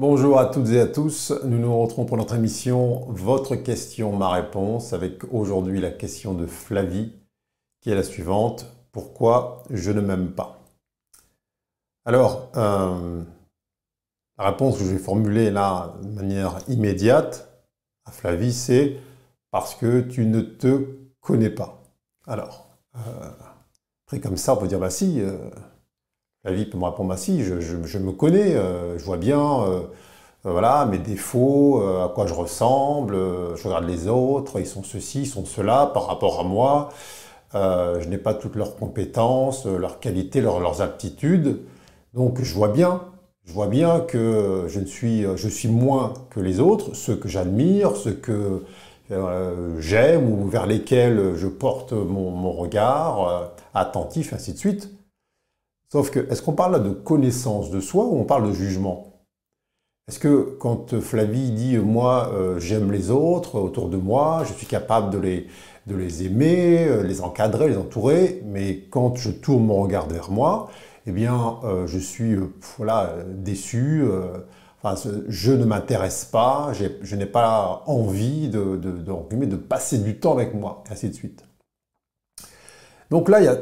Bonjour à toutes et à tous, nous nous retrouvons pour notre émission Votre question, ma réponse, avec aujourd'hui la question de Flavie, qui est la suivante. Pourquoi je ne m'aime pas? Alors, euh, la réponse que je vais formuler là de manière immédiate à Flavie, c'est parce que tu ne te connais pas. Alors, euh, après comme ça, on peut dire, bah si, euh, Flavie peut me répondre, si, je, me connais, euh, je vois bien voilà, mes défauts, à quoi je ressemble, je regarde les autres, ils sont ceci, ils sont cela par rapport à moi. je n'ai pas toutes leurs compétences, leurs qualités, leurs, aptitudes. Donc je vois bien, je vois bien que je, ne suis, je suis moins que les autres, ceux que j'admire, ceux que euh, j'aime ou vers lesquels je porte mon, regard euh, attentif, ainsi de suite. Sauf que, est-ce qu'on parle là de connaissance de soi ou on parle de jugement? Est-ce que quand Flavie dit moi euh, j'aime les autres autour de moi, je suis capable de les, aimer, les encadrer, les entourer, mais quand je tourne mon regard vers moi, eh bien je suis voilà, déçu, je ne m'intéresse pas, je n'ai pas envie de, de, passer du temps avec moi, et ainsi de suite. Donc là, il y a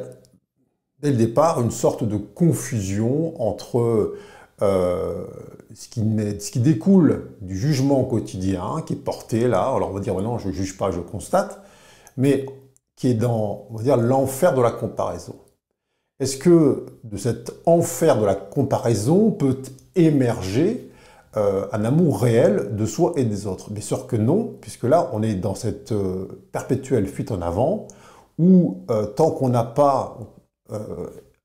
dès le départ une sorte de confusion entre euh, ce, qui, découle du jugement quotidien qui est porté là, alors on va dire non, je ne juge pas, je constate, mais qui est dans, on va dire, l'enfer de la comparaison. Est-ce que de cet enfer de la comparaison peut émerger euh, un amour réel de soi et des autres? Mais sûr que non, puisque là, on est dans cette euh, perpétuelle fuite en avant, où tant qu'on n'a pas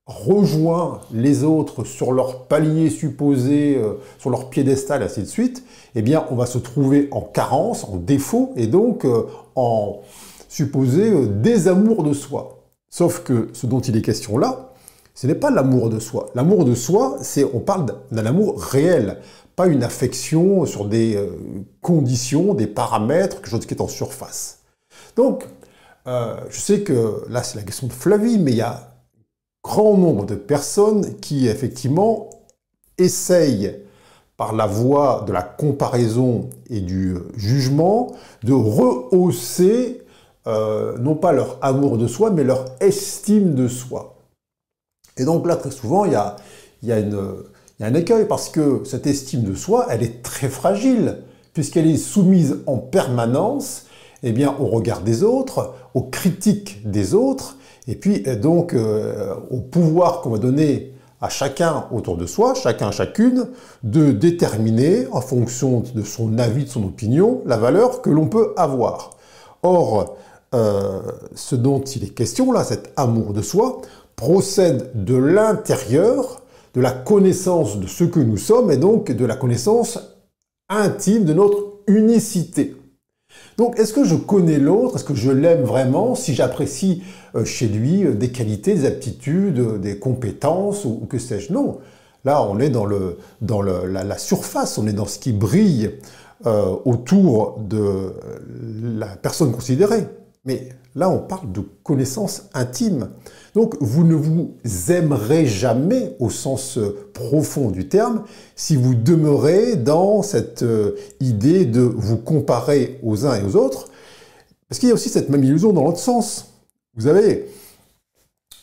rejoint les autres sur leur palier supposé, sur leur piédestal, ainsi de suite, eh bien, on va se trouver en carence, en défaut, et donc en supposé désamour de soi. Sauf que ce dont il est question là, ce n'est pas l'amour de soi. L'amour de soi, c'est on parle d'un amour réel pas une affection sur des euh, conditions, des paramètres, quelque chose qui est en surface. Donc, euh, je sais que là, c'est la question de Flavie, mais il y a grand nombre de personnes qui, effectivement, essayent, par la voie de la comparaison et du euh, jugement, de rehausser non pas leur amour de soi, mais leur estime de soi. Et donc là, très souvent, il y a, y a un écueil parce que cette estime de soi, elle est très fragile, puisqu'elle est soumise en permanence eh bien, au regard des autres, aux critiques des autres, et puis euh, donc euh, au pouvoir qu'on va donner à chacun autour de soi, chacun, chacune, de déterminer, en fonction de son avis, de son opinion, la valeur que l'on peut avoir. Or, euh, ce dont il est question là, cet amour de soi, procède de l'intérieur de la connaissance de ce que nous sommes et donc de la connaissance intime de notre unicité. Donc, est-ce que je connais l'autre? Est-ce que je l'aime vraiment Si j'apprécie euh, chez lui euh, des qualités, des aptitudes, euh, des compétences ou, que sais-je? Non. Là, on est dans, le, dans la, surface, on est dans ce qui brille autour de la personne considérée. Mais là, on parle de connaissance intime. Donc, vous ne vous aimerez jamais au sens profond du terme si vous demeurez dans cette euh, idée de vous comparer aux uns et aux autres. Parce qu'il y a aussi cette même illusion dans l'autre sens. Vous avez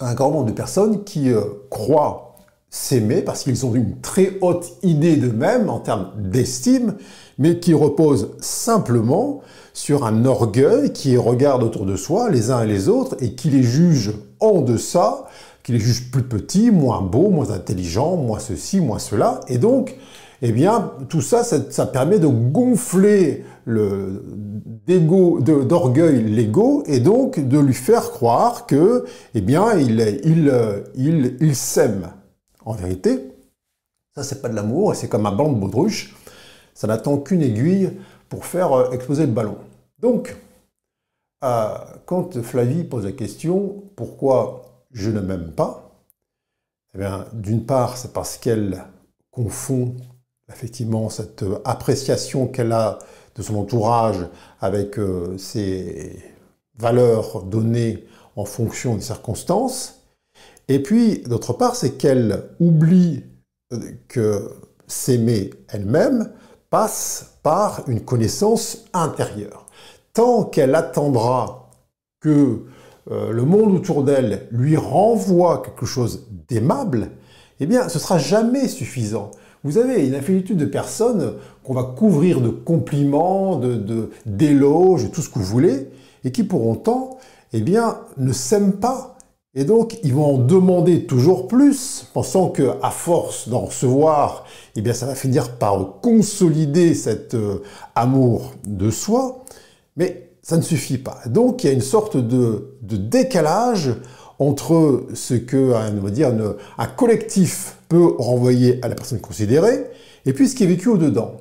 un grand nombre de personnes qui euh, croient s'aimer parce qu'ils ont une très haute idée d'eux-mêmes en termes d'estime, mais qui reposent simplement sur un orgueil qui regarde autour de soi les uns et les autres et qui les juge en deçà, qui les juge plus petits, moins beaux, moins intelligents, moins ceci, moins cela. Et donc, eh bien, tout ça, ça, permet de gonfler le d'orgueil l'ego et donc de lui faire croire que, eh bien, il, il, il, il s'aime. En vérité, ça, c'est pas de l'amour, c'est comme un blanc de baudruche. Ça n'attend qu'une aiguille pour faire euh, exploser le ballon. Donc, euh, quand Flavie pose la question pourquoi je ne m'aime pas, eh bien, d'une part, c'est parce qu'elle confond effectivement cette appréciation qu'elle a de son entourage avec euh, ses valeurs données en fonction des circonstances. Et puis, d'autre part, c'est qu'elle oublie que s'aimer elle-même passe par une connaissance intérieure. Tant qu'elle attendra que euh, le monde autour d'elle lui renvoie quelque chose d'aimable, eh bien, ce sera jamais suffisant. Vous avez une infinitude de personnes qu'on va couvrir de compliments, de, d'éloges, tout ce que vous voulez, et qui pour autant, eh bien, ne s'aiment pas. Et donc, ils vont en demander toujours plus, pensant que à force d'en recevoir, eh bien, ça va finir par consolider cet euh, amour de soi. Mais ça ne suffit pas. Donc, il y a une sorte de, décalage entre ce que on va dire, un collectif peut renvoyer à la personne considérée, et puis ce qui est vécu au-dedans.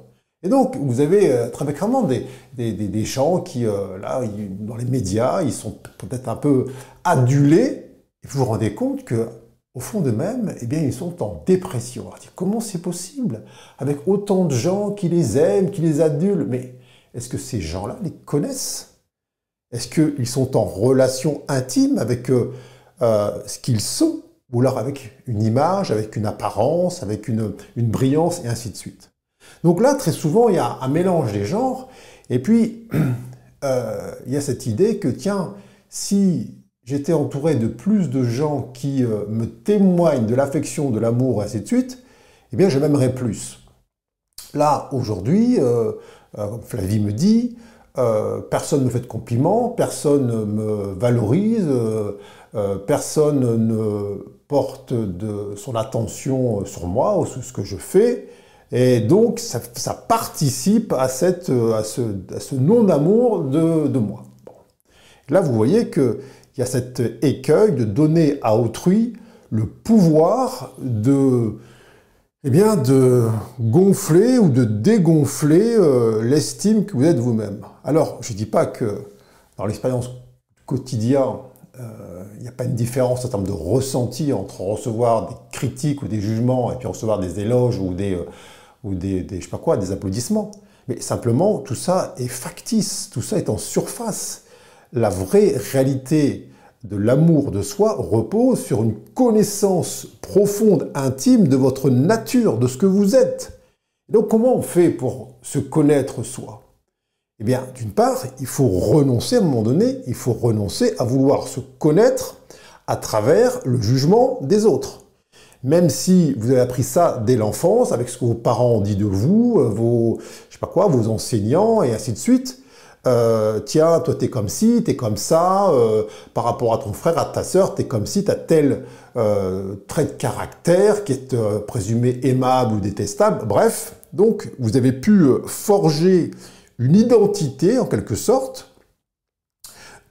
Et donc, vous avez euh, très fréquemment des, gens qui, euh, là, dans les médias, ils sont peut-être un peu adulés, vous vous rendez compte que au fond d'eux-mêmes, eh bien, ils sont en dépression. Comment c'est possible? Avec autant de gens qui les aiment, qui les adulent, mais est-ce que ces gens-là les connaissent? Est-ce qu'ils sont en relation intime avec eux euh, ce qu'ils sont, ou alors avec une image, avec une apparence, avec une, brillance, et ainsi de suite. Donc là, très souvent, il y a un mélange des genres, et puis euh, il y a cette idée que, tiens, si j'étais entouré de plus de gens qui euh, me témoignent de l'affection, de l'amour, et ainsi de suite, eh bien, je m'aimerais plus. Là, aujourd'hui, comme Flavie me dit, personne ne me fait de compliments, personne ne me valorise, euh, personne ne porte de son attention sur moi ou sur ce que je fais. Et donc, ça, participe à, cette, à ce, non-amour de, moi. Là, vous voyez qu'il y a cet écueil de donner à autrui le pouvoir de, eh gonfler ou de dégonfler euh, l'estime que vous êtes vous-même. Alors, je ne dis pas que dans l'expérience quotidienne, euh, il n'y a pas une différence en termes de ressenti entre recevoir des critiques ou des jugements et puis recevoir des éloges ou des, euh, ou des, je sais pas quoi, des applaudissements. Mais simplement, tout ça est factice, tout ça est en surface. La vraie réalité de l'amour de soi repose sur une connaissance profonde, intime de votre nature, de ce que vous êtes. donc comment on fait pour se connaître soi? Eh bien, d'une part, il faut renoncer à un moment donné, il faut renoncer à vouloir se connaître à travers le jugement des autres. Même si vous avez appris ça dès l'enfance, avec ce que vos parents ont dit de vous, euh, vos, je sais pas quoi, vos enseignants, et ainsi de suite, euh, tiens, toi t'es comme ci, t'es comme ça, euh, par rapport à ton frère, à ta sœur, t'es comme ci, t'as tel trait de caractère qui est présumé aimable ou détestable. Bref, donc vous avez pu forger une identité en quelque sorte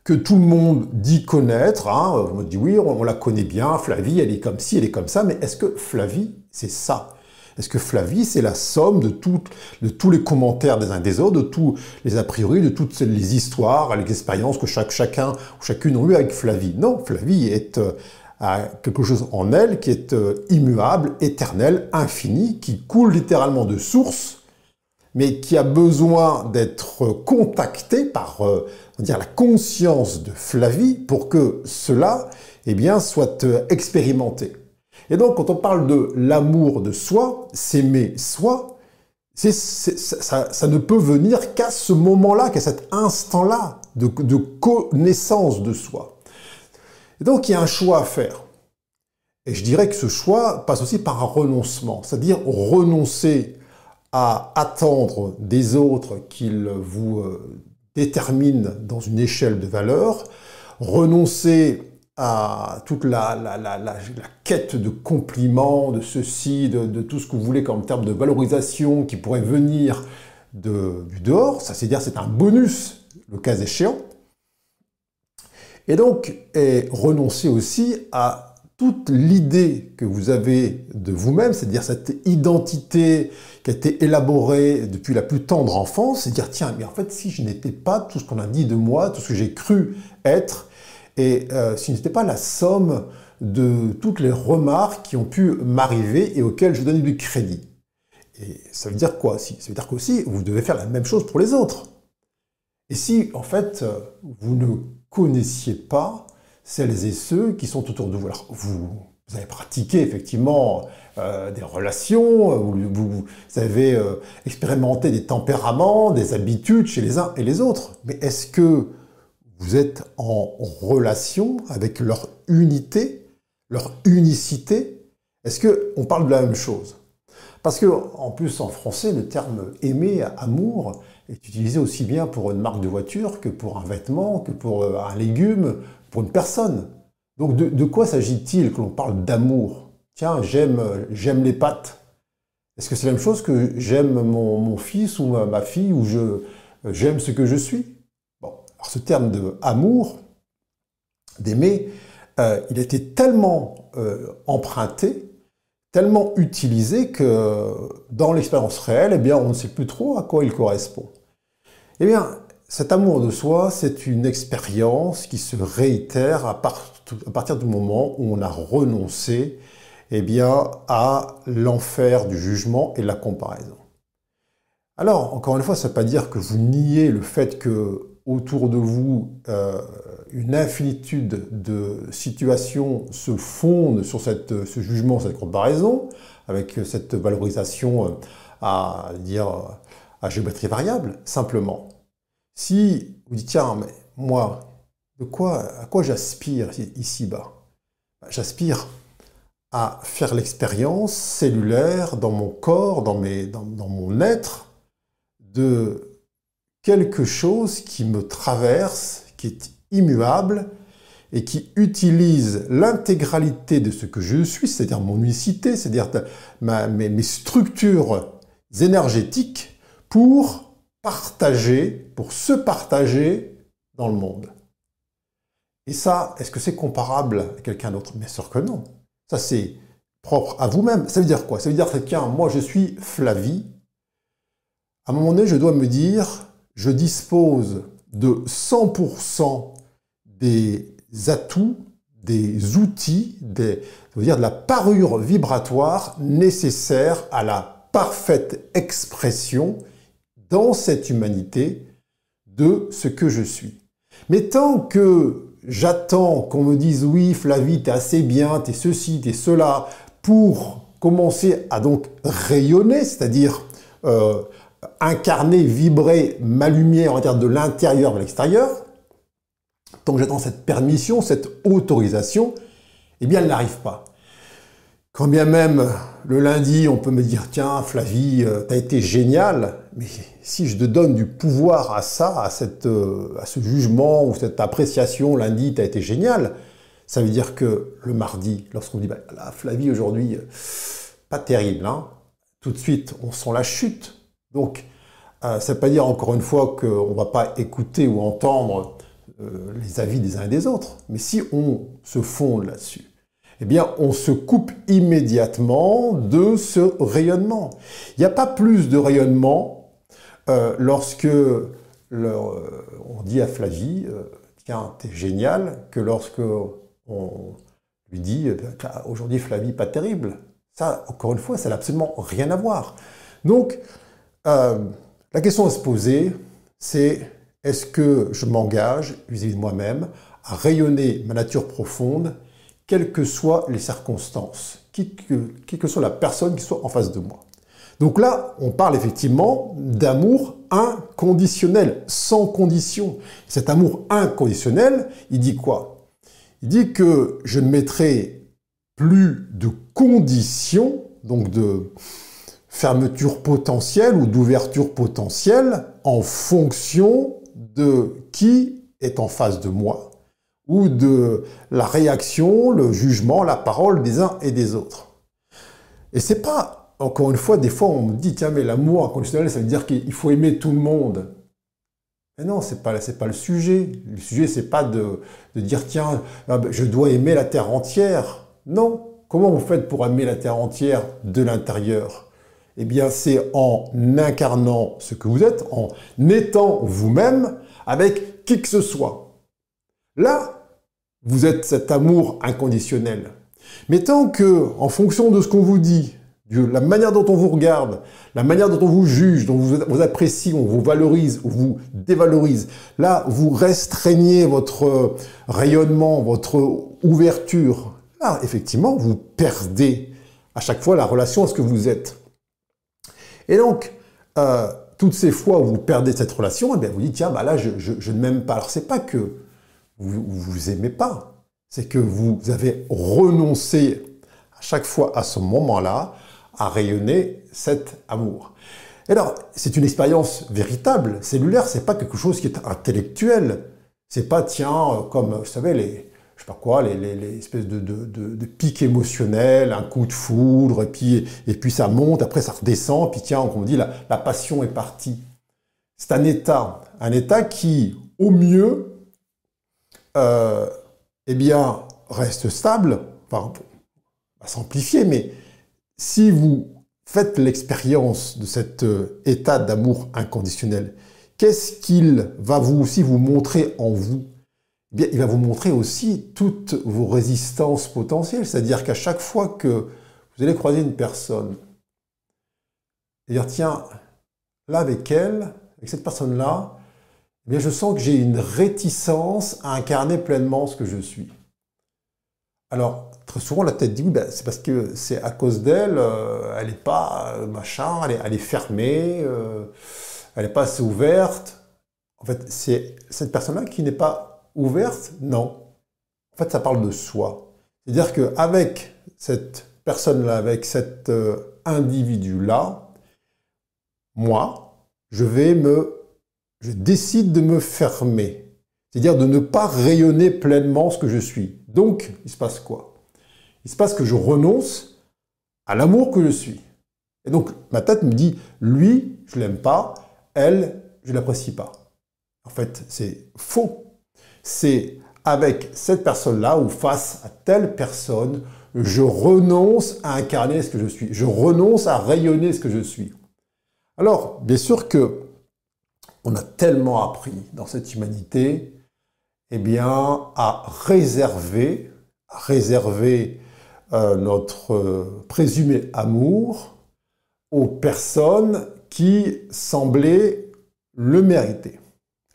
que tout le monde dit connaître. Hein. On dit oui, on, la connaît bien, Flavie, elle est comme ci, elle est comme ça, mais est-ce que Flavie, c'est ça? Est-ce que Flavie, c'est la somme de, tous les commentaires des uns des autres, de tous les a priori, de toutes les histoires, les expériences que chacun ou chacune ont eu avec Flavie? Non, Flavie est... Euh, a quelque chose en elle qui est euh, immuable, éternel, infini, qui coule littéralement de source mais qui a besoin d'être contacté par euh, dire, la conscience de Flavie pour que cela eh soit expérimenté. Et donc, quand on parle de l'amour de soi, s'aimer soi, ça, ne peut venir qu'à ce moment-là, qu'à cet instant-là de, connaissance de soi. Et donc, il y a un choix à faire. Et je dirais que ce choix passe aussi par un renoncement, c'est-à-dire renoncer à attendre des autres qu'ils vous euh, déterminent dans une échelle de valeur, renoncer à toute la, la, quête de compliments, de ceci, de, tout ce que vous voulez comme terme de valorisation qui pourrait venir du dehors, ça c'est dire c'est un bonus le cas échéant, et donc renoncer aussi à toute l'idée que vous avez de vous-même, c'est-à-dire cette identité qui a été élaborée depuis la plus tendre enfance, c'est dire tiens, mais en fait, si je n'étais pas tout ce qu'on a dit de moi, tout ce que j'ai cru être, et euh, si je n'étais pas la somme de toutes les remarques qui ont pu m'arriver et auxquelles je donne du crédit. Et ça veut dire quoi si Ça veut dire qu'aussi, vous devez faire la même chose pour les autres. Et si, en fait, vous ne connaissiez pas celles et ceux qui sont autour de vous. Alors, vous avez pratiqué effectivement euh, des relations, vous, vous, avez euh, expérimenté des tempéraments, des habitudes chez les uns et les autres. Mais est-ce que vous êtes en relation avec leur unité, leur unicité Est-ce qu'on parle de la même chose? Parce que, en plus, en français, le terme aimer, amour, est utilisé aussi bien pour une marque de voiture que pour un vêtement, que pour euh, un légume, pour une personne. Donc de, quoi s'agit-il que l'on parle d'amour? Tiens, j'aime, les pâtes. Est-ce que c'est la même chose que j'aime mon, fils ou ma, fille ou j'aime ce que je suis? Alors ce terme de amour, d'aimer, euh, il a été tellement euh, emprunté, tellement utilisé que dans l'expérience réelle, eh bien, on ne sait plus trop à quoi il correspond. Eh bien, cet amour de soi, c'est une expérience qui se réitère à, partir du moment où on a renoncé eh bien, à l'enfer du jugement et de la comparaison. Alors, encore une fois, ça ne veut pas dire que vous niez le fait que autour de vous, euh, une infinitude de situations se fondent sur cette, ce jugement, cette comparaison, avec cette valorisation euh, à dire à géométrie variable, simplement. Si vous dites, tiens, mais moi, de quoi, à quoi j'aspire ici-bas? Bah, J'aspire à faire l'expérience cellulaire dans mon corps, dans, mes, dans, dans mon être, de quelque chose qui me traverse, qui est immuable et qui utilise l'intégralité de ce que je suis, c'est-à-dire mon unicité, c'est-à-dire mes, structures énergétiques, pour partager, pour se partager dans le monde. Et ça, est-ce que c'est comparable à quelqu'un d'autre? Bien sûr que non. Ça, c'est propre à vous-même. Ça veut dire quoi? Ça veut dire tiens, moi, je suis Flavie. À un moment donné, je dois me dire, je dispose de 100% des atouts, des outils, des, dire de la parure vibratoire nécessaire à la parfaite expression dans cette humanité de ce que je suis. Mais tant que j'attends qu'on me dise oui, Flavie, t'es assez bien, t'es ceci, t'es cela, pour commencer à donc rayonner, c'est-à-dire euh, incarner, vibrer ma lumière en termes de l'intérieur vers l'extérieur, tant que j'attends cette permission, cette autorisation, eh bien elle n'arrive pas. Quand bien même le lundi, on peut me dire tiens, Flavie, euh, t'as été génial, mais si je te donne du pouvoir à ça, à, cette, euh, ce jugement ou cette appréciation, lundi, t'as été génial, ça veut dire que le mardi, lorsqu'on dit bah, Flavie aujourd'hui, euh, pas terrible, hein, tout de suite, on sent la chute. Donc, ça ne veut pas dire encore une fois qu'on ne va pas écouter ou entendre les avis des uns et des autres, mais si on se fonde là-dessus, eh bien, on se coupe immédiatement de ce rayonnement. Il n'y a pas plus de rayonnement euh, lorsque euh, on dit à Flavie, euh, tiens, t'es génial, que lorsque on lui dit, eh aujourd'hui Flavie, pas terrible. Ça, encore une fois, ça n'a absolument rien à voir. Donc, la question à se poser, c'est est-ce que je m'engage vis-à-vis de moi-même à rayonner ma nature profonde quelles que soient les circonstances, qui que, que soit la personne qui soit en face de moi. Donc là, on parle effectivement d'amour inconditionnel, sans condition. Cet amour inconditionnel, il dit quoi? Il dit que je ne mettrai plus de conditions, donc de fermeture potentielle ou d'ouverture potentielle, en fonction de qui est en face de moi, ou de la réaction, le jugement, la parole des uns et des autres. Et c'est pas, encore une fois, des fois on me dit, tiens, mais l'amour inconditionnel, ça veut dire qu'il faut aimer tout le monde. Mais non, c'est pas, pas le sujet. Le sujet, c'est pas de, de, dire, tiens, ah ben, je dois aimer la terre entière. Non. Comment vous faites pour aimer la terre entière de l'intérieur? Eh bien, c'est en incarnant ce que vous êtes, en étant vous-même avec qui que ce soit. Là, vous êtes cet amour inconditionnel. Mais tant que, en fonction de ce qu'on vous dit, de la manière dont on vous regarde, la manière dont on vous juge, dont vous, vous apprécie, on vous valorise, on vous dévalorise, là, vous restreignez votre rayonnement, votre ouverture, là, effectivement, vous perdez à chaque fois la relation à ce que vous êtes. Et donc, euh, toutes ces fois où vous perdez cette relation, eh bien, vous dites, tiens, bah là, je, ne m'aime pas. Alors, c'est pas que vous vous aimez pas, c'est que vous avez renoncé à chaque fois à ce moment-là à rayonner cet amour. Et alors, c'est une expérience véritable, cellulaire, c'est pas quelque chose qui est intellectuel. C'est pas, tiens, comme, vous savez, les, pas quoi, les, espèces de, de, émotionnels, un coup de foudre, et puis, et puis ça monte, après ça redescend, puis tiens, on dit, la, la passion est partie. C'est un état, un état qui, au mieux, euh, eh bien, reste stable, enfin, va s'amplifier, mais si vous faites l'expérience de cet euh, état d'amour inconditionnel, qu'est-ce qu'il va vous aussi vous montrer en vous bien, il va vous montrer aussi toutes vos résistances potentielles, c'est-à-dire qu'à chaque fois que vous allez croiser une personne, et dire tiens, là avec elle, avec cette personne-là, eh bien, je sens que j'ai une réticence à incarner pleinement ce que je suis. Alors, très souvent, la tête dit, oui, ben, c'est parce que c'est à cause d'elle, euh, elle n'est pas euh, machin, elle est, fermée, euh, elle n'est pas assez ouverte. En fait, c'est cette personne-là qui n'est pas ouverte Non. En fait, ça parle de soi. C'est-à-dire qu'avec cette personne-là, avec cet individu-là, moi, je vais me... Je décide de me fermer. C'est-à-dire de ne pas rayonner pleinement ce que je suis. Donc, il se passe quoi? Il se passe que je renonce à l'amour que je suis. Et donc, ma tête me dit, lui, je l'aime pas, elle, je l'apprécie pas. En fait, c'est faux. C'est avec cette personne-là ou face à telle personne, je renonce à incarner ce que je suis. Je renonce à rayonner ce que je suis. Alors, bien sûr que on a tellement appris dans cette humanité eh bien, à réserver, euh, notre euh, présumé amour aux personnes qui semblaient le mériter.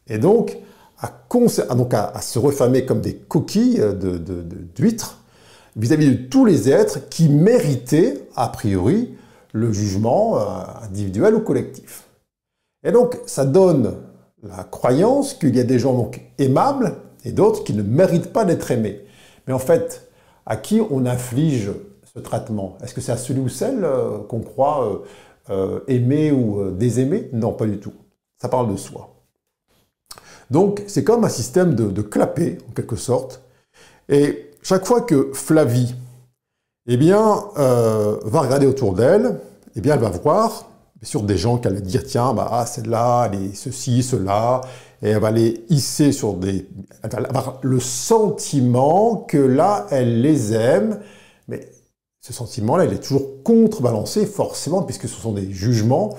Et donc, à, donc à, se refamer comme des coquilles d'huîtres vis-à-vis de tous les êtres qui méritaient, a priori, le jugement euh, individuel ou collectif. Et donc, ça donne la croyance qu'il y a des gens aimables et d'autres qui ne méritent pas d'être aimés. Mais en fait, à qui on inflige ce traitement? Est-ce que c'est à celui ou celle euh, qu'on croit euh, euh, aimer ou désaimer? Non, pas du tout. Ça parle de soi. Donc, c'est comme un système de, de clapet, en quelque sorte. Et chaque fois que Flavie eh bien, va regarder autour d'elle, eh bien, elle va voir sûr des gens qui allaient dire tiens, bah, ah, celle-là, elle est ceci, cela, et elle va les hisser sur des. Elle va avoir le sentiment que là, elle les aime, mais ce sentiment-là, il est toujours contrebalancé, forcément, puisque ce sont des jugements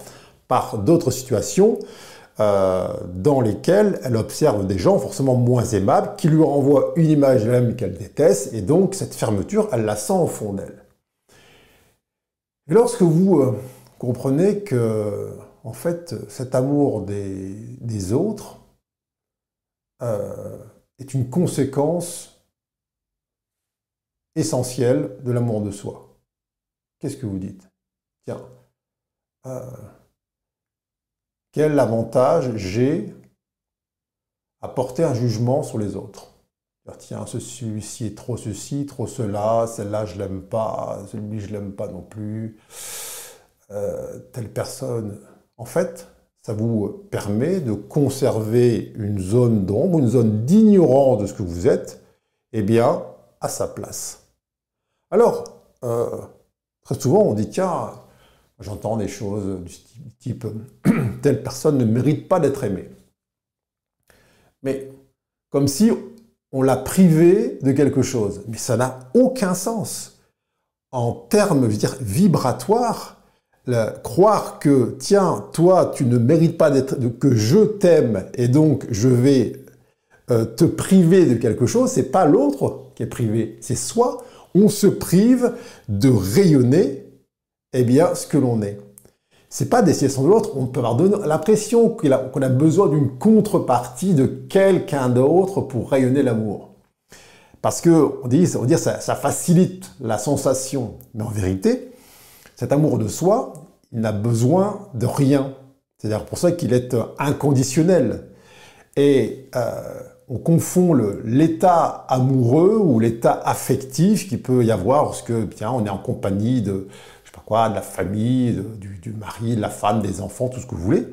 par d'autres situations euh, dans lesquelles elle observe des gens forcément moins aimables, qui lui renvoient une image même qu'elle déteste, et donc cette fermeture, elle la sent au fond d'elle. Lorsque vous euh, comprenez que, en fait, cet amour des, autres euh, est une conséquence essentielle de l'amour de soi. Qu'est-ce que vous dites? Tiens, quel avantage j'ai à porter un jugement sur les autres? Tiens, celui-ci est trop ceci, trop cela, celle-là je l'aime pas, celui je l'aime pas non plus. Euh, telle personne. En fait, ça vous permet de conserver une zone d'ombre, une zone d'ignorance de ce que vous êtes, eh bien, à sa place. Alors, euh, très souvent, on dit, tiens, j'entends des choses du type, telle personne ne mérite pas d'être aimée. Mais comme si on l'a privé de quelque chose. Mais ça n'a aucun sens. En termes, vibratoires, croire que, tiens, toi, tu ne mérites pas d'être, que je t'aime et donc je vais euh, te priver de quelque chose, c'est pas l'autre qui est privé, c'est soi. On se prive de rayonner, eh bien, ce que l'on est. C'est pas d'essayer sans l'autre, on peut avoir l'impression qu'on a besoin d'une contrepartie de quelqu'un d'autre pour rayonner l'amour. Parce que on dit, on dit ça, ça facilite la sensation, mais en vérité, cet amour de soi, il n'a besoin de rien. C'est d'ailleurs pour ça qu'il est inconditionnel. Et euh, on confond l'état amoureux ou l'état affectif qui peut y avoir lorsque bien, on est en compagnie de, de la famille, du, mari, de la femme, des enfants, tout ce que vous voulez.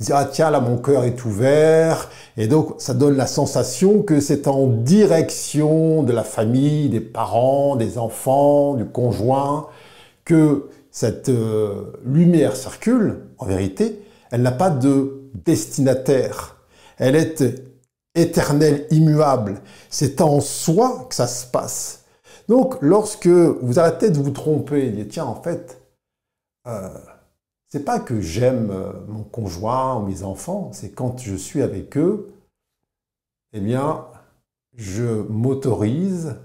Dire, ah tiens, là mon cœur est ouvert, et donc ça donne la sensation que c'est en direction de la famille, des parents, des enfants, du conjoint, que cette euh, lumière circule. En vérité, elle n'a pas de destinataire. Elle est éternelle, immuable. C'est en soi que ça se passe. Donc, lorsque vous arrêtez de vous tromper, dites, tiens, en fait, euh, c'est pas que j'aime euh, mon conjoint ou mes enfants, c'est quand je suis avec eux, eh bien, je m'autorise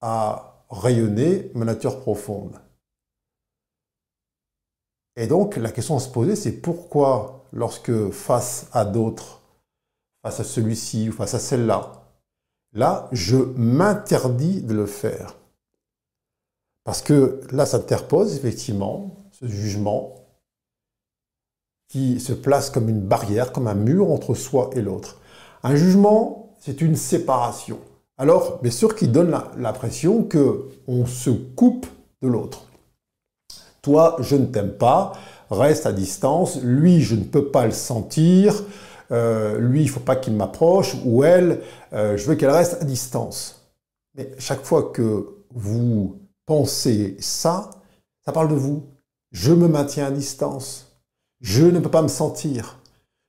à rayonner ma nature profonde. Et donc, la question à se poser, c'est pourquoi, lorsque face à d'autres, face à celui-ci ou face à celle-là, là, je m'interdis de le faire? Parce que là, ça interpose effectivement ce jugement qui se place comme une barrière, comme un mur entre soi et l'autre. Un jugement, c'est une séparation. Alors, bien sûr, qui donne l'impression que on se coupe de l'autre. Toi, je ne t'aime pas, reste à distance. Lui, je ne peux pas le sentir. Euh, lui, il ne faut pas qu'il m'approche. Ou elle, euh, je veux qu'elle reste à distance. Mais chaque fois que vous pensez ça, ça parle de vous. Je me maintiens à distance. Je ne peux pas me sentir.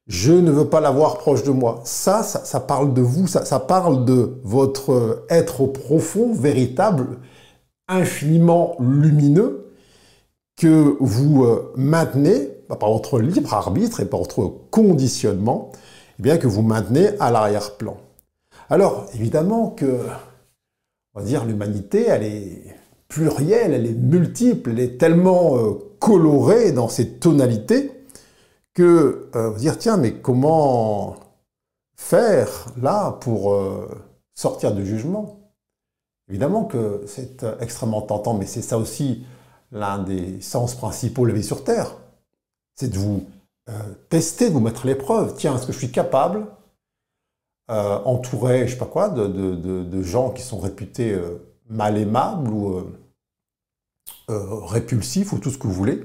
Je ne veux pas l'avoir proche de moi. Ça, ça, parle de vous, ça, parle de votre être profond, véritable, infiniment lumineux, que vous euh, maintenez par votre libre arbitre et par votre conditionnement, eh bien que vous maintenez à l'arrière-plan. Alors, évidemment que, on va dire, l'humanité, elle est plurielle, elle est multiple, elle est tellement euh, colorée dans ses tonalités que euh, dire tiens mais comment faire là pour euh, sortir du jugement? Évidemment que c'est extrêmement tentant, mais c'est ça aussi l'un des sens principaux de la vie sur Terre. C'est de vous tester, de vous mettre à l'épreuve. Tiens, est-ce que je suis capable, entouré, je sais pas quoi, de gens qui sont réputés mal aimables ou répulsifs ou tout ce que vous voulez,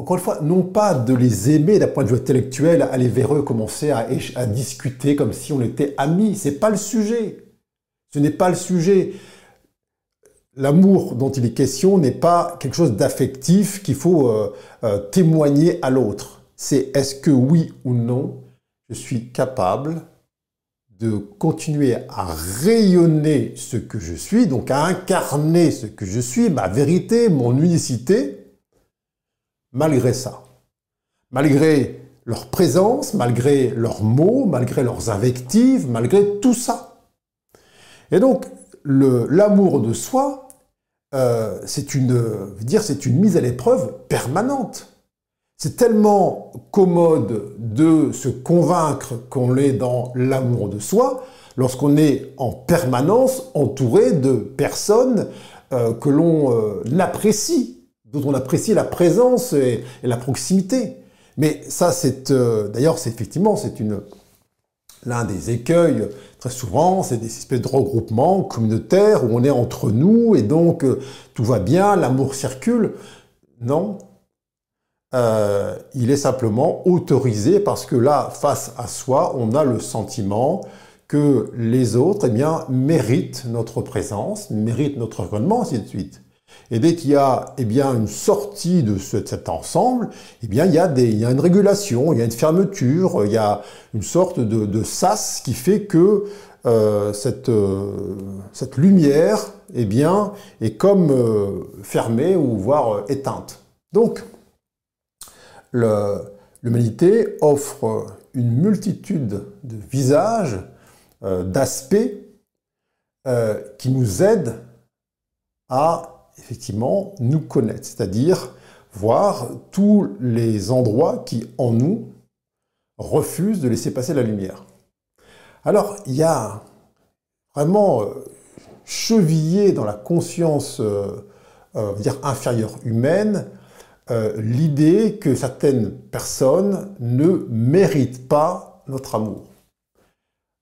encore une fois, non pas de les aimer d'un point de vue intellectuel, aller vers eux, commencer à, discuter comme si on était amis. C'est pas le sujet. Ce n'est pas le sujet. L'amour dont il est question n'est pas quelque chose d'affectif qu'il faut euh, euh, témoigner à l'autre. C'est est-ce que oui ou non, je suis capable de continuer à rayonner ce que je suis, donc à incarner ce que je suis, ma vérité, mon unicité, malgré ça. Malgré leur présence, malgré leurs mots, malgré leurs invectives, malgré tout ça. Et donc, l'amour de soi, euh, c'est une, dire, c'est une mise à l'épreuve permanente. C'est tellement commode de se convaincre qu'on est dans l'amour de soi lorsqu'on est en permanence entouré de personnes euh, que l'on euh, apprécie dont on apprécie la présence et, la proximité. Mais ça, c'est euh, d'ailleurs, c'est effectivement, c'est une l'un des écueils très souvent, c'est des espèces de regroupements communautaires où on est entre nous et donc tout va bien, l'amour circule. Non, euh, il est simplement autorisé parce que là, face à soi, on a le sentiment que les autres, eh bien, méritent notre présence, méritent notre reconnaissement, ainsi de suite. Et dès qu'il y a eh bien, une sortie de, cet ensemble, eh bien, il, y a des, il y a une régulation, il y a une fermeture, il y a une sorte de, sas qui fait que euh, cette, euh, cette, lumière eh bien, est comme euh, fermée ou voire éteinte. Donc, l'humanité offre une multitude de visages, d'aspects qui nous aident à effectivement nous connaître, c'est-à-dire voir tous les endroits qui, en nous, refusent de laisser passer la lumière. Alors, il y a vraiment chevillé dans la conscience dire inférieure humaine l'idée que certaines personnes ne méritent pas notre amour.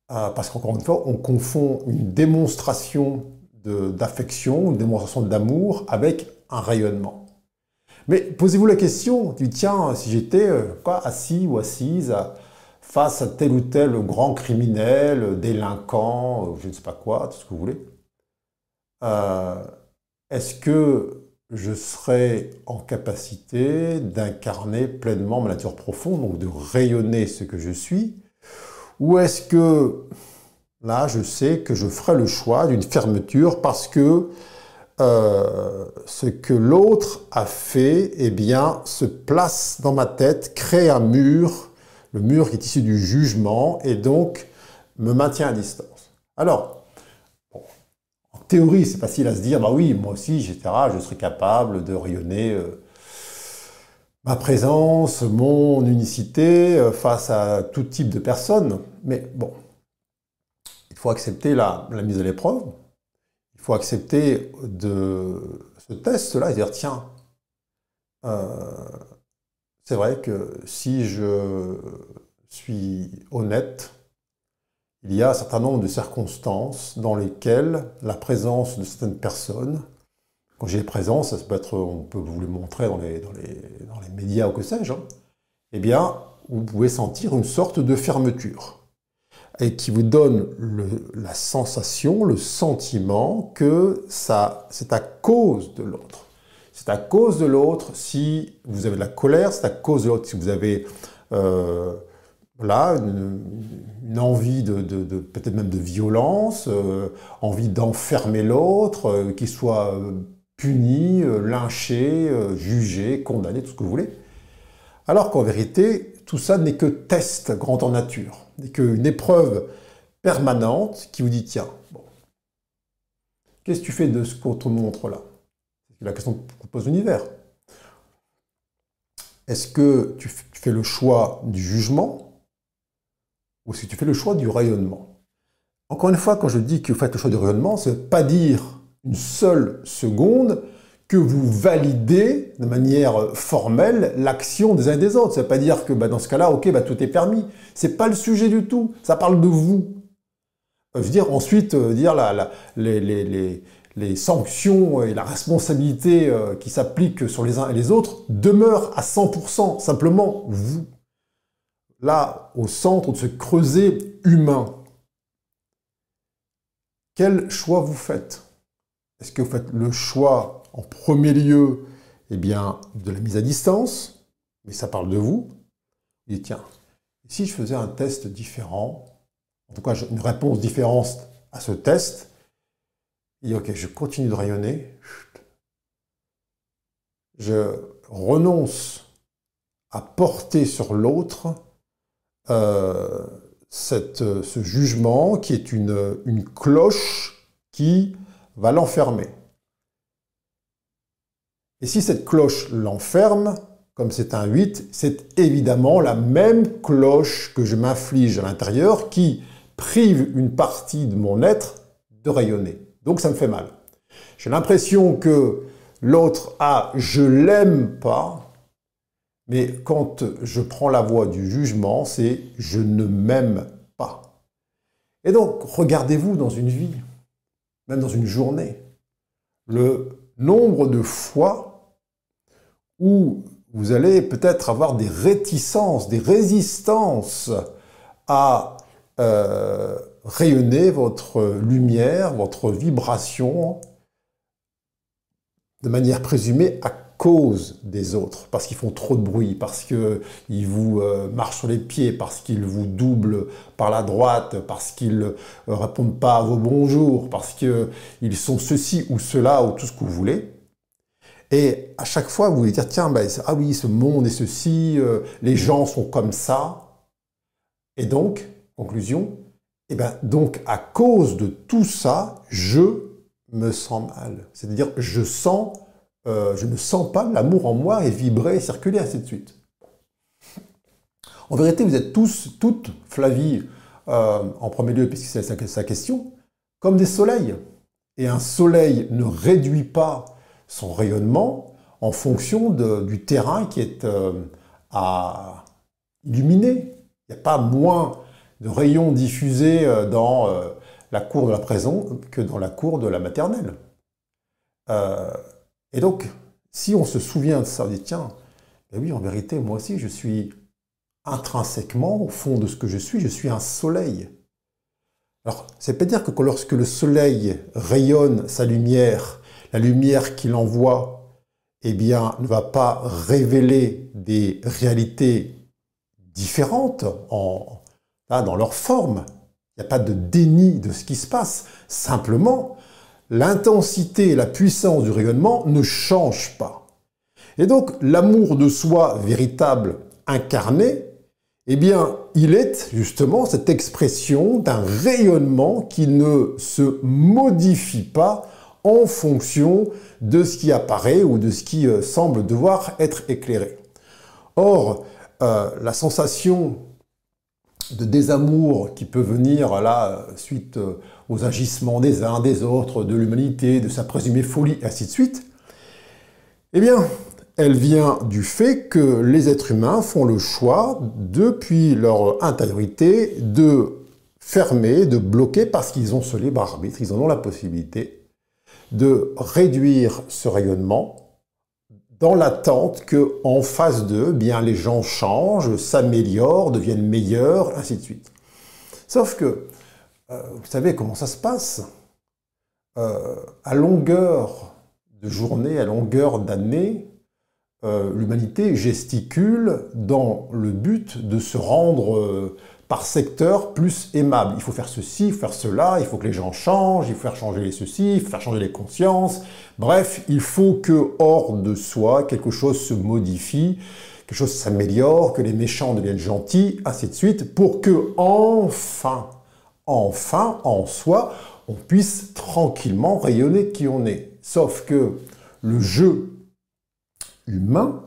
parce qu'encore une fois, on confond une démonstration d'affection, une démonstration d'amour avec un rayonnement. Mais posez-vous la question, tu tiens, si j'étais euh, assis ou assise face à tel ou tel grand criminel, délinquant, je ne sais pas quoi, tout ce que vous voulez, euh, est-ce que je serais en capacité d'incarner pleinement ma nature profonde, donc de rayonner ce que je suis Ou est-ce que là, je sais que je ferai le choix d'une fermeture parce que euh, ce que l'autre a fait, eh bien, se place dans ma tête, crée un mur, le mur qui est issu du jugement, et donc me maintient à distance. Alors, théorie, c'est facile à se dire, bah oui, moi aussi, etc., je serais capable de rayonner euh, ma présence, mon unicité euh, face à tout type de personnes. Mais bon, il faut accepter la mise à l'épreuve, il faut accepter de ce test-là et dire, tiens, euh, c'est vrai que si je suis honnête, il y a un certain nombre de circonstances dans lesquelles la présence de certaines personnes, quand j'ai présence, ça peut être, on peut vous le montrer dans les, dans les, dans les médias ou que sais-je, hein, eh bien, vous pouvez sentir une sorte de fermeture et qui vous donne la sensation, le sentiment que ça, c'est à cause de l'autre. C'est à cause de l'autre si vous avez de la colère, c'est à cause de l'autre si vous avez euh, une, envie de, peut-être même de violence, euh, envie d'enfermer l'autre, euh, qu'il soit puni, lynché, jugé, condamné, tout ce que vous voulez. Alors qu'en vérité, tout ça n'est que test grand en nature n'est qu'une épreuve permanente qui vous dit tiens, qu'est-ce que tu fais de ce qu'on te montre là? C'est la question que pose l'univers. Est-ce que tu fais le choix du jugement? Ou que tu fais le choix du rayonnement Encore une fois, quand je dis que vous faites le choix du rayonnement, ce n'est pas dire une seule seconde que vous validez de manière formelle l'action des uns et des autres. Ça ne veut pas dire que bah, dans ce cas-là, ok, bah, tout est permis. C'est pas le sujet du tout. Ça parle de vous. Ensuite, dire les, sanctions et la responsabilité euh, qui s'appliquent sur les uns et les autres demeurent à 100%. Simplement, vous. Là, au centre de ce creuset humain. Quel choix vous faites? Est-ce que vous faites le choix en premier lieu, eh bien, de la mise à distance, mais ça parle de vous. Dit, tiens, si je faisais un test différent, en tout cas une réponse différente à ce test, dit, ok, je continue de rayonner, je renonce à porter sur l'autre euh, ce jugement qui est une, une cloche qui va l'enfermer. Et si cette cloche l'enferme, comme c'est un 8, c'est évidemment la même cloche que je m'inflige à l'intérieur qui prive une partie de mon être de rayonner. Donc ça me fait mal. J'ai l'impression que l'autre a je l'aime pas, mais quand je prends la voie du jugement, c'est je ne m'aime pas. Et donc, regardez-vous dans une vie, même dans une journée, le nombre de fois où vous allez peut-être avoir des réticences, des résistances à euh, rayonner votre lumière, votre vibration de manière présumée à cause des autres, parce qu'ils font trop de bruit, parce qu'ils vous euh, marchent sur les pieds, parce qu'ils vous doublent par la droite, parce qu'ils euh, répondent pas à vos bonjours, parce qu'ils sont ceci ou cela ou tout ce que vous voulez. Et à chaque fois, vous voulez dire, tiens, ben, ah oui, ce monde est ceci, euh, les gens sont comme ça. Et donc, conclusion, et eh ben, donc à cause de tout ça, je me sens mal. C'est-à-dire, je sens, euh, je ne sens pas l'amour en moi et vibrer, circuler, ainsi de suite. En vérité, vous êtes tous, toutes, Flavie, euh, en premier lieu, puisque c'est sa question, comme des soleils. Et un soleil ne réduit pas son rayonnement en fonction du terrain qui est euh, à illuminer. Il n'y a pas moins de rayons diffusés dans la cour de la prison que dans la cour de la maternelle. Et donc, si on se souvient de ça, on dit tiens, ben oui, en vérité, moi aussi, je suis intrinsèquement, au fond de ce que je suis, je suis un soleil. Alors, c'est pas dire que lorsque le soleil rayonne sa lumière, la lumière qu'il envoie, eh bien, ne va pas révéler des réalités différentes en, dans leur forme. Il n'y a pas de déni de ce qui se passe. Simplement, l'intensité et la puissance du rayonnement ne changent pas. Et donc, l'amour de soi véritable, incarné, eh bien, il est justement cette expression d'un rayonnement qui ne se modifie pas en fonction de ce qui apparaît ou de ce qui euh, semble devoir être éclairé. Or, euh, la sensation de désamour qui peut venir là suite euh, aux agissements des uns, des autres, de l'humanité, de sa présumée folie, ainsi de suite, eh bien, elle vient du fait que les êtres humains font le choix, depuis leur intériorité, de fermer, de bloquer, parce qu'ils ont ce libre arbitre, ils en ont la possibilité, de réduire ce rayonnement dans l'attente que, en face d'eux, bien les gens changent, s'améliorent, deviennent meilleurs, ainsi de suite. Sauf que, euh, vous savez comment ça se passe euh, À longueur de journée, à longueur d'année, euh, l'humanité gesticule dans le but de se rendre par secteur plus aimable. Il faut faire ceci, faire cela, il faut que les gens changent, il faut faire changer les ceci, il faut faire changer les consciences. Bref, il faut que hors de soi, quelque chose se modifie, quelque chose s'améliore, que les méchants deviennent gentils, ainsi de suite, pour que enfin, enfin, en soi, on puisse tranquillement rayonner qui on est. Sauf que le jeu humain,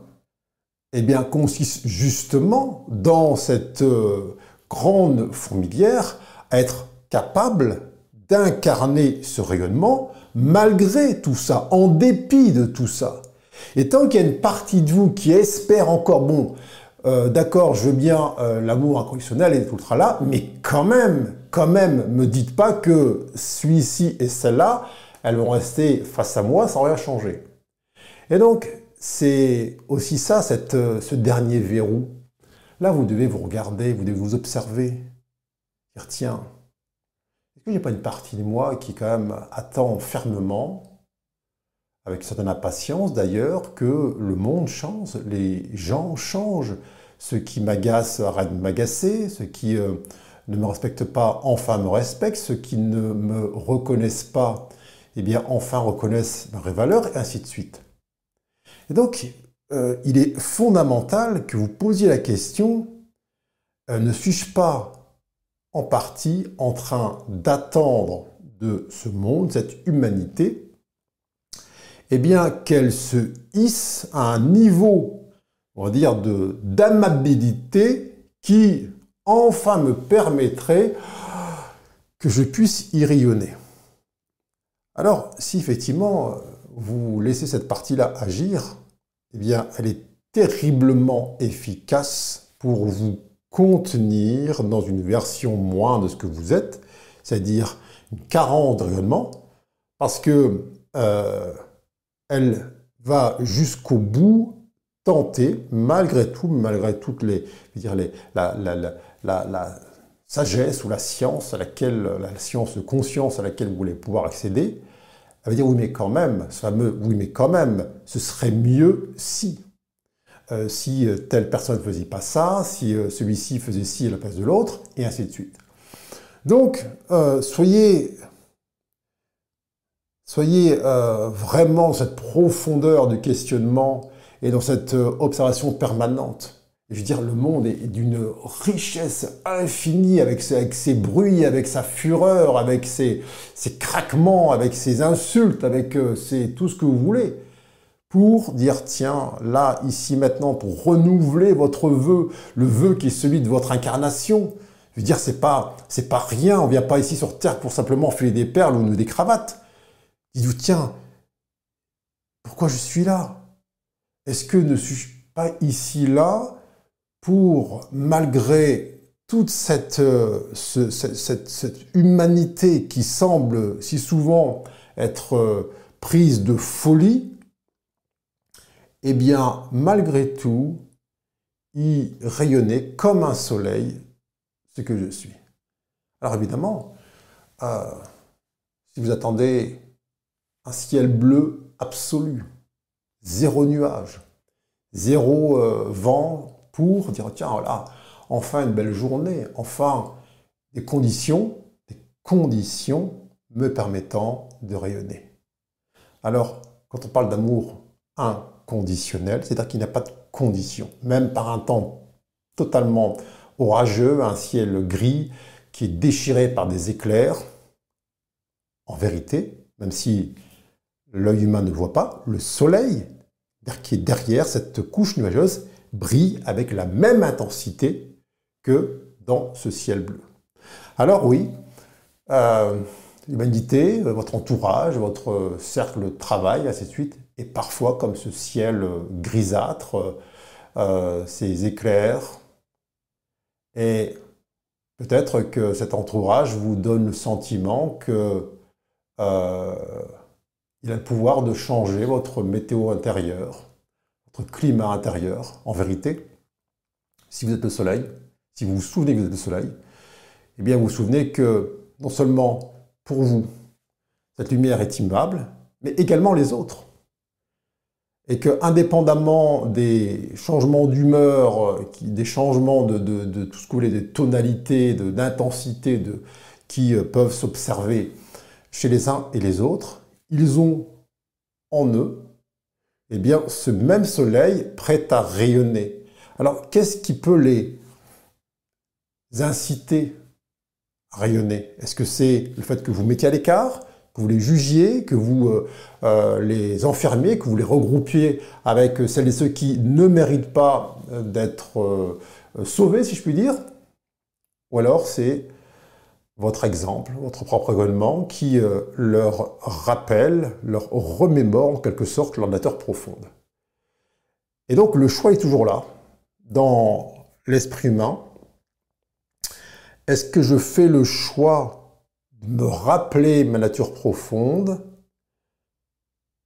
eh bien, consiste justement dans cette euh, grande fourmilière à être capable d'incarner ce rayonnement malgré tout ça, en dépit de tout ça. Et tant qu'il y a une partie de vous qui espère encore, bon, euh, d'accord, je veux bien euh, l'amour inconditionnel et tout le là, mais quand même, quand même, me dites pas que celui-ci et celle-là, elles vont rester face à moi sans rien changer. Et donc, c'est aussi ça, euh, ce dernier verrou. Là, vous devez vous regarder, vous devez vous observer. Dire, tiens, est-ce n'y a pas une partie de moi qui quand même attend fermement, avec certaine impatience d'ailleurs, que le monde change, les gens changent. Ceux qui m'agacent arrêtent de m'agacer, ceux qui euh, ne me respectent pas enfin me respectent, ceux qui ne me reconnaissent pas, eh bien enfin reconnaissent ma vraie valeur, et ainsi de suite. Et donc, euh, il est fondamental que vous posiez la question, euh, ne suis-je pas en partie en train d'attendre de ce monde, cette humanité, eh bien qu'elle se hisse à un niveau, on va dire, d'amabilité qui enfin me permettrait que je puisse y rayonner. Alors, si effectivement vous laissez cette partie-là agir, eh bien, elle est terriblement efficace pour vous contenir dans une version moins de ce que vous êtes, c'est-à-dire une carence de rayonnement, parce que euh, elle va jusqu'au bout tenter, malgré tout, malgré toutes les, sagesse ou la science à laquelle, la science de conscience à laquelle vous voulez pouvoir accéder, elle va dire oui mais quand même, ce fameux oui mais quand même, ce serait mieux si. Euh, si euh, telle personne ne faisait pas ça, si euh, celui-ci faisait ci à la place de l'autre, et ainsi de suite. Donc, soyez, soyez vraiment dans cette profondeur du questionnement et dans cette observation permanente je veux dire, le monde est d'une richesse infinie avec ses, bruits, avec sa fureur, avec ses, craquements, avec ses insultes, avec euh, tout ce que vous voulez. Pour dire, tiens, là, ici, maintenant, pour renouveler votre vœu, le vœu qui est celui de votre incarnation, Je veux dire, c'est pas, c'est pas rien. On vient pas ici sur Terre pour simplement filer des perles ou des cravates. Dites-vous, tiens, pourquoi je suis là? Est-ce que ne suis-je pas ici là pour, malgré toute cette, euh, cette, humanité qui semble si souvent être euh, prise de folie, eh bien, malgré tout, y rayonner comme un soleil ce que je suis. Alors évidemment, euh, si vous attendez un ciel bleu absolu, zéro nuage, zéro vent pour dire tiens voilà, enfin une belle journée, enfin des conditions, des conditions me permettant de rayonner. Alors, quand on parle d'amour inconditionnel, c'est-à-dire qu'il n'y a pas de conditions, même par un temps totalement orageux, un ciel gris qui est déchiré par des éclairs, en vérité, même si l'œil humain ne le voit pas, le soleil qui est derrière cette couche nuageuse brille avec la même intensité que dans ce ciel bleu. Alors oui, euh, l'humanité, votre entourage, votre cercle de travail, ainsi suite, est parfois comme ce ciel grisâtre, euh, ces éclairs. Et peut-être que cet entourage vous donne le sentiment que euh, il a le pouvoir de changer votre météo intérieure, climat intérieur. En vérité, si vous êtes le soleil, si vous vous souvenez que vous êtes le soleil, eh bien vous vous souvenez que non seulement pour vous, cette lumière est immuable, mais également les autres. Et que, indépendamment des changements d'humeur, des changements de, tout ce que vous des tonalités, d'intensité de, qui euh, peuvent s'observer chez les uns et les autres, ils ont en eux eh bien, ce même soleil prêt à rayonner. Alors, qu'est-ce qui peut les inciter à rayonner? Est-ce que c'est le fait que vous mettiez à l'écart, que vous les jugiez, que vous euh, euh, les enfermiez, que vous les regroupiez avec celles et ceux qui ne méritent pas euh, d'être sauvés, si je puis dire? Ou alors c'est votre exemple, votre propre événement qui leur rappelle, leur remémore en quelque sorte leur nature profonde. Et donc le choix est toujours là, dans l'esprit humain, est-ce que je fais le choix de me rappeler ma nature profonde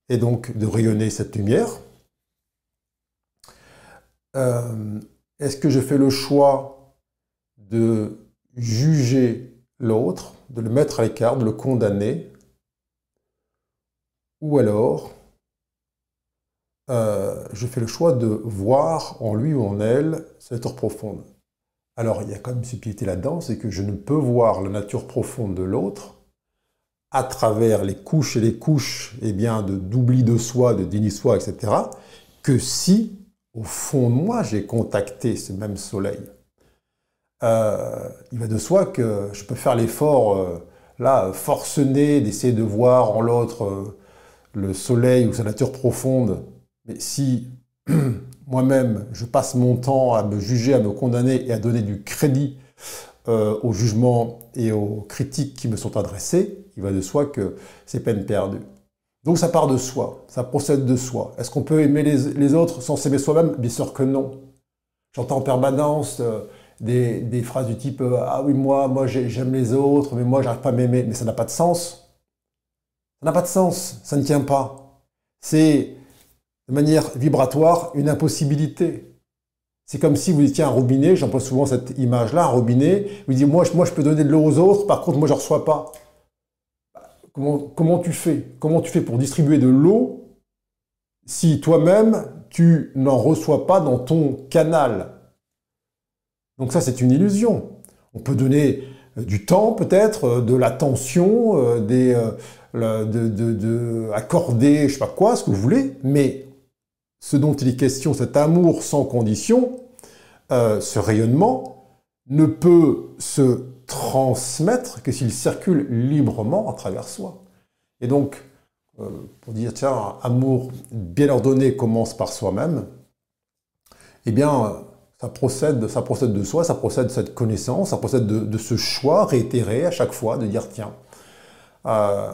et donc de rayonner cette lumière? Euh, Est-ce que je fais le choix de juger l'autre, de le mettre à l'écart, de le condamner Ou alors, euh, je fais le choix de voir en lui ou en elle sa nature profonde alors il y a quand même une subtilité là-dedans, c'est que je ne peux voir la nature profonde de l'autre à travers les couches et les couches eh bien, d'oubli de, soi, de déni soi, etc., que si, au fond de moi, j'ai contacté ce même soleil. Euh, il va de soi que je peux faire l'effort, euh, là, forcené, d'essayer de voir en l'autre euh, le soleil ou sa nature profonde, mais si moi-même, je passe mon temps à me juger, à me condamner et à donner du crédit aux jugements et aux critiques qui me sont adressées, il va de soi que c'est peine perdue. Donc ça part de soi, ça procède de soi. Est-ce qu'on peut aimer les, autres sans s'aimer soi-même? Bien sûr que non. J'entends en permanence des, phrases du type euh, Ah oui, moi, moi j'aime les autres, mais moi j'arrive pas à m'aimer. Mais ça n'a pas de sens. Ça n'a pas de sens, ça ne tient pas. C'est de manière vibratoire une impossibilité. C'est comme si vous étiez un robinet, j'emploie souvent cette image-là, un robinet, vous dites moi, moi je peux donner de l'eau aux autres, par contre moi je ne reçois pas. Comment, comment tu fais? Comment tu fais pour distribuer de l'eau si toi-même tu n'en reçois pas dans ton canal? Donc ça c'est une illusion. On peut donner euh, du temps peut-être, euh, de l'attention, euh, des, de, de, de, accorder je sais pas quoi, ce que vous voulez, mais ce dont il est question, cet amour sans condition, ce rayonnement, ne peut se transmettre que s'il circule librement à travers soi. Et donc, pour dire, tiens, amour bien ordonné commence par soi-même, eh bien, ça procède, ça procède de soi, ça procède de cette connaissance, ça procède de, ce choix réitéré à chaque fois de dire tiens, euh,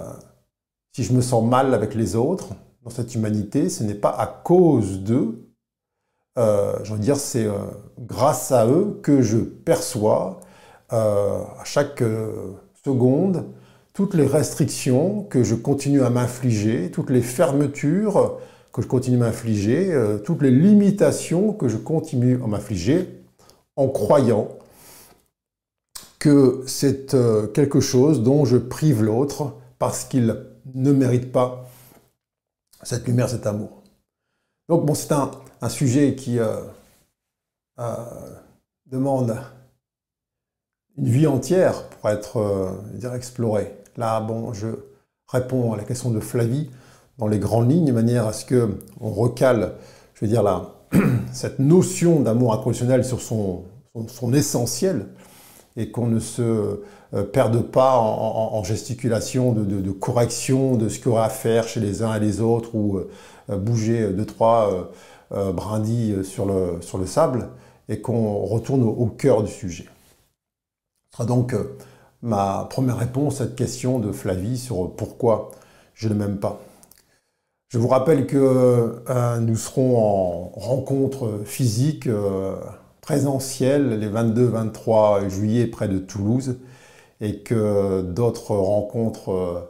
si je me sens mal avec les autres dans cette humanité, ce n'est pas à cause d'eux, euh, je veux dire, c'est euh, grâce à eux que je perçois à chaque seconde toutes les restrictions que je continue à m'infliger, toutes les fermetures que je continue à m'infliger, euh, toutes les limitations que je continue à m'infliger en croyant que c'est euh, quelque chose dont je prive l'autre parce qu'il ne mérite pas cette lumière, cet amour. Donc bon, c'est un, sujet qui euh, demande une vie entière pour être dire, exploré. Là, bon, je réponds à la question de Flavie dans les grandes lignes, de manière à ce que on recale, je veux dire, là, cette notion d'amour inconditionnel sur son, essentiel et qu'on ne se euh, perde pas en, gesticulation de, correction de ce qu'il y aura à faire chez les uns et les autres ou euh, bouger deux, trois euh, brindilles sur le, sur le sable et qu'on retourne au, cœur du sujet. Ce sera donc ma première réponse à cette question de Flavie sur pourquoi je ne m'aime pas. Je vous rappelle que euh, nous serons en rencontre physique euh, présentielle les 22-23 juillet près de Toulouse et que d'autres rencontres, euh,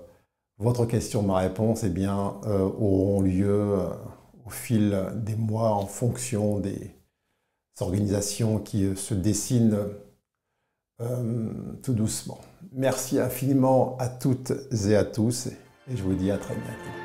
votre question, ma réponse, eh bien, auront lieu au fil des mois en fonction des organisations qui se dessinent tout doucement. Merci infiniment à toutes et à tous et je vous dis à très bientôt.